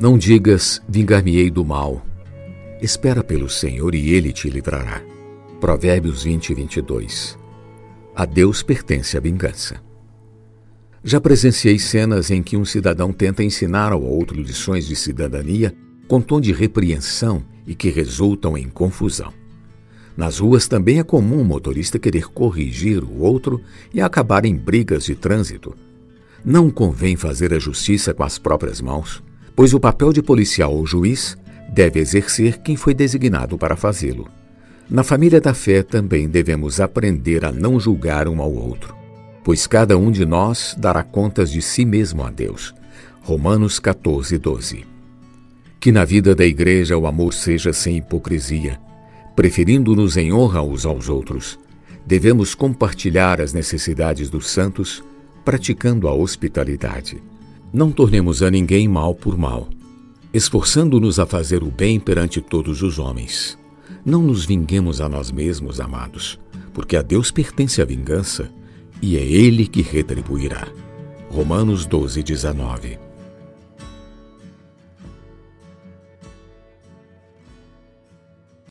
Não digas, vingar-me-ei do mal. Espera pelo Senhor e ele te livrará. Provérbios 20, 22. A Deus pertence a vingança. Já presenciei cenas em que um cidadão tenta ensinar ao outro lições de cidadania com tom de repreensão e que resultam em confusão. Nas ruas também é comum o motorista querer corrigir o outro e acabar em brigas de trânsito. Não convém fazer a justiça com as próprias mãos pois o papel de policial ou juiz deve exercer quem foi designado para fazê-lo. Na família da fé também devemos aprender a não julgar um ao outro, pois cada um de nós dará contas de si mesmo a Deus. Romanos 14, 12. Que na vida da igreja o amor seja sem hipocrisia, preferindo-nos em honra uns aos outros. Devemos compartilhar as necessidades dos santos, praticando a hospitalidade. Não tornemos a ninguém mal por mal, esforçando-nos a fazer o bem perante todos os homens. Não nos vinguemos a nós mesmos, amados, porque a Deus pertence a vingança e é Ele que retribuirá. Romanos 12, 19